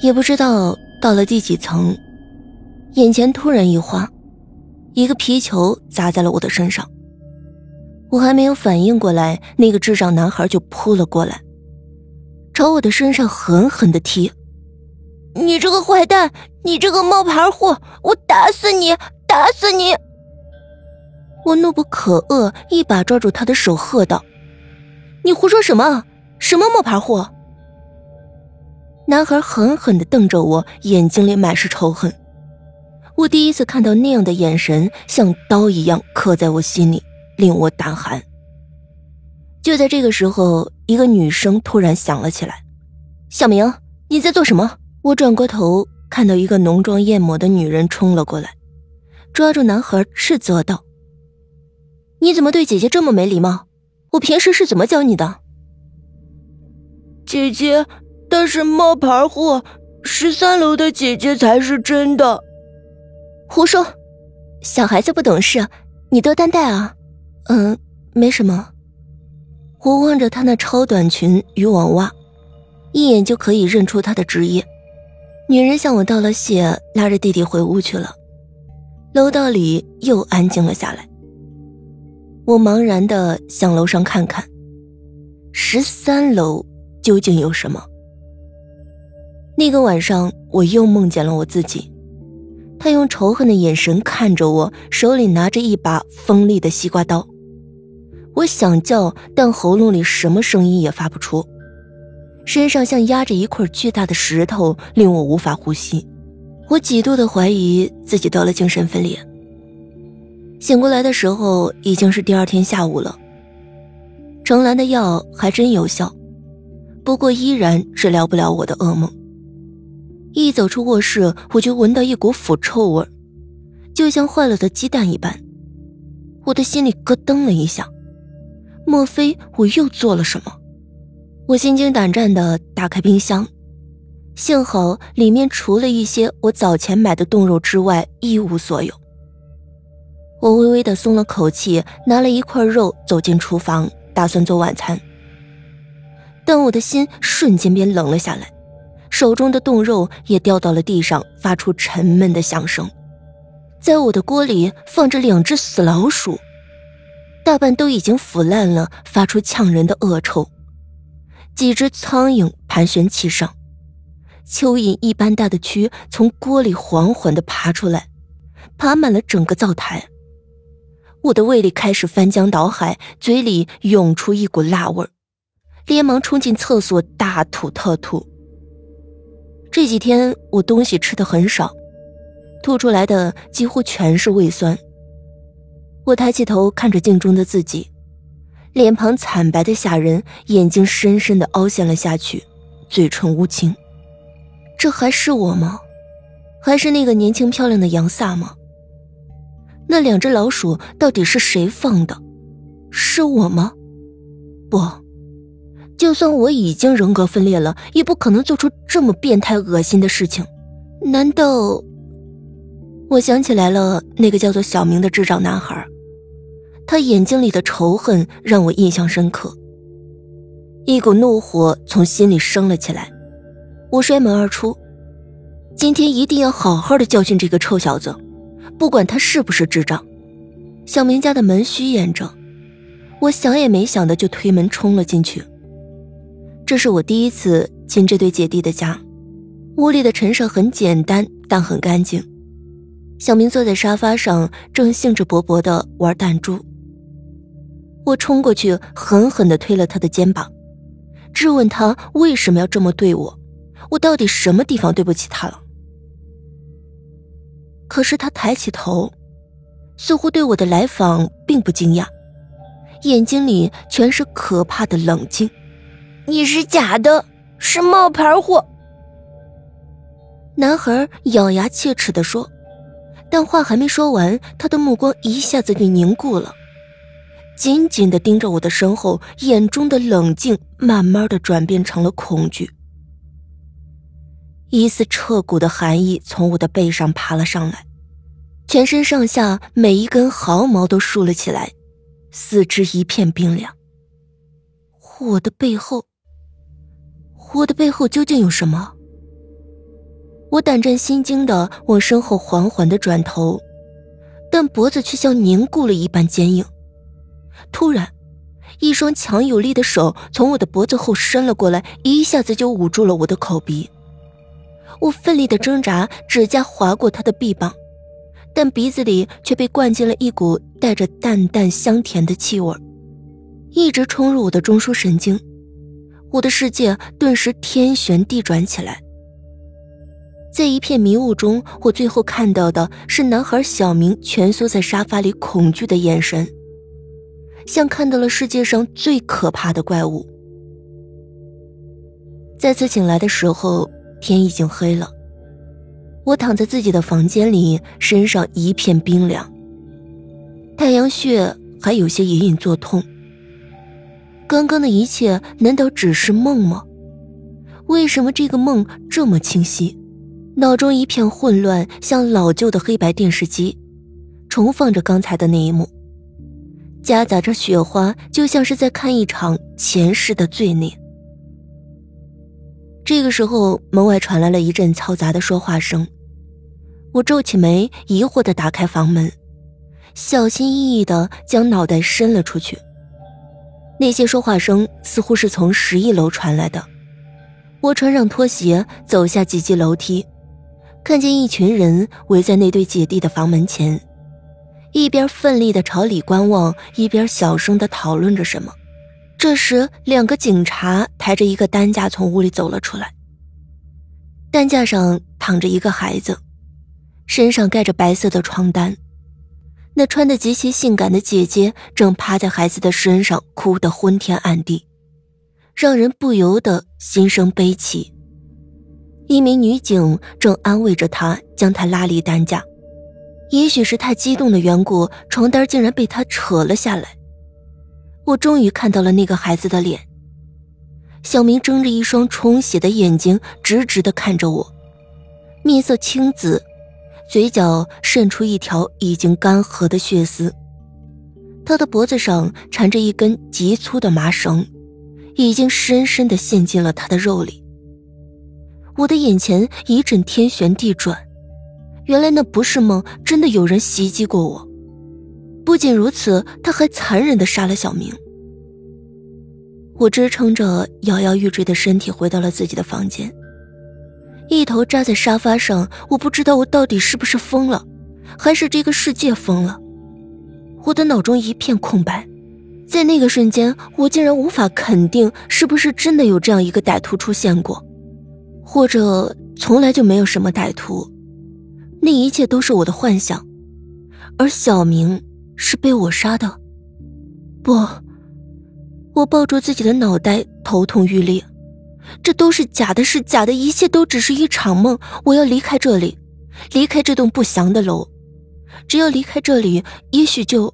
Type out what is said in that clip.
也不知道到了第几层，眼前突然一花，一个皮球砸在了我的身上。我还没有反应过来，那个智障男孩就扑了过来，朝我的身上狠狠的踢。你这个坏蛋！你这个冒牌货！我打死你！打死你！我怒不可遏，一把抓住他的手，喝道：“你胡说什么？什么冒牌货？”男孩狠狠的瞪着我，眼睛里满是仇恨。我第一次看到那样的眼神，像刀一样刻在我心里，令我胆寒。就在这个时候，一个女声突然响了起来：“小明，你在做什么？”我转过头，看到一个浓妆艳抹的女人冲了过来，抓住男孩斥责道：“你怎么对姐姐这么没礼貌？我平时是怎么教你的？”姐姐，他是冒牌货，十三楼的姐姐才是真的。胡说，小孩子不懂事，你多担待啊。嗯，没什么。我望着她那超短裙渔网袜，一眼就可以认出她的职业。女人向我道了谢，拉着弟弟回屋去了。楼道里又安静了下来。我茫然的向楼上看看，十三楼究竟有什么？那个晚上，我又梦见了我自己，他用仇恨的眼神看着我，手里拿着一把锋利的西瓜刀。我想叫，但喉咙里什么声音也发不出。身上像压着一块巨大的石头，令我无法呼吸。我几度的怀疑自己得了精神分裂。醒过来的时候已经是第二天下午了。程兰的药还真有效，不过依然治疗不了我的噩梦。一走出卧室，我就闻到一股腐臭味，就像坏了的鸡蛋一般。我的心里咯噔了一下，莫非我又做了什么？我心惊胆战地打开冰箱，幸好里面除了一些我早前买的冻肉之外一无所有。我微微地松了口气，拿了一块肉走进厨房，打算做晚餐。但我的心瞬间便冷了下来，手中的冻肉也掉到了地上，发出沉闷的响声。在我的锅里放着两只死老鼠，大半都已经腐烂了，发出呛人的恶臭。几只苍蝇盘旋其上，蚯蚓一般大的蛆从锅里缓缓地爬出来，爬满了整个灶台。我的胃里开始翻江倒海，嘴里涌出一股辣味儿连忙冲进厕所大吐特吐。这几天我东西吃的很少，吐出来的几乎全是胃酸。我抬起头看着镜中的自己。脸庞惨白的吓人，眼睛深深的凹陷了下去，嘴唇乌青。这还是我吗？还是那个年轻漂亮的杨飒吗？那两只老鼠到底是谁放的？是我吗？不，就算我已经人格分裂了，也不可能做出这么变态恶心的事情。难道？我想起来了，那个叫做小明的智障男孩。他眼睛里的仇恨让我印象深刻，一股怒火从心里升了起来。我摔门而出，今天一定要好好的教训这个臭小子，不管他是不是智障。小明家的门虚掩着，我想也没想的就推门冲了进去。这是我第一次进这对姐弟的家，屋里的陈设很简单，但很干净。小明坐在沙发上，正兴致勃勃地玩弹珠。我冲过去，狠狠地推了他的肩膀，质问他为什么要这么对我，我到底什么地方对不起他了？可是他抬起头，似乎对我的来访并不惊讶，眼睛里全是可怕的冷静。你是假的，是冒牌货。男孩咬牙切齿地说，但话还没说完，他的目光一下子就凝固了。紧紧的盯着我的身后，眼中的冷静慢慢的转变成了恐惧。一丝彻骨的寒意从我的背上爬了上来，全身上下每一根毫毛都竖了起来，四肢一片冰凉。我的背后，我的背后究竟有什么？我胆战心惊的往身后缓缓的转头，但脖子却像凝固了一般坚硬。突然，一双强有力的手从我的脖子后伸了过来，一下子就捂住了我的口鼻。我奋力的挣扎，指甲划过他的臂膀，但鼻子里却被灌进了一股带着淡淡香甜的气味，一直冲入我的中枢神经。我的世界顿时天旋地转起来。在一片迷雾中，我最后看到的是男孩小明蜷缩在沙发里，恐惧的眼神，像看到了世界上最可怕的怪物。再次醒来的时候，天已经黑了。我躺在自己的房间里，身上一片冰凉，太阳穴还有些隐隐作痛。刚刚的一切难道只是梦吗？为什么这个梦这么清晰？脑中一片混乱，像老旧的黑白电视机，重放着刚才的那一幕，夹杂着雪花，就像是在看一场前世的罪孽。这个时候，门外传来了一阵嘈杂的说话声，我皱起眉，疑惑的打开房门，小心翼翼的将脑袋伸了出去。那些说话声似乎是从十一楼传来的，我穿上拖鞋，走下几级楼梯。看见一群人围在那对姐弟的房门前，一边奋力的朝里观望，一边小声的讨论着什么。这时，两个警察抬着一个担架从屋里走了出来。担架上躺着一个孩子，身上盖着白色的床单。那穿得极其性感的姐姐正趴在孩子的身上，哭得昏天暗地，让人不由得心生悲戚。一名女警正安慰着她，将她拉离担架。也许是太激动的缘故，床单竟然被他扯了下来。我终于看到了那个孩子的脸。小明睁着一双充血的眼睛，直直的看着我，面色青紫，嘴角渗出一条已经干涸的血丝。他的脖子上缠着一根极粗的麻绳，已经深深的陷进了他的肉里。我的眼前一阵天旋地转，原来那不是梦，真的有人袭击过我。不仅如此，他还残忍的杀了小明。我支撑着摇摇欲坠的身体回到了自己的房间，一头扎在沙发上。我不知道我到底是不是疯了，还是这个世界疯了。我的脑中一片空白，在那个瞬间，我竟然无法肯定是不是真的有这样一个歹徒出现过。或者从来就没有什么歹徒，那一切都是我的幻想，而小明是被我杀的。不，我抱住自己的脑袋，头痛欲裂。这都是假的，是假的，一切都只是一场梦。我要离开这里，离开这栋不祥的楼。只要离开这里，也许就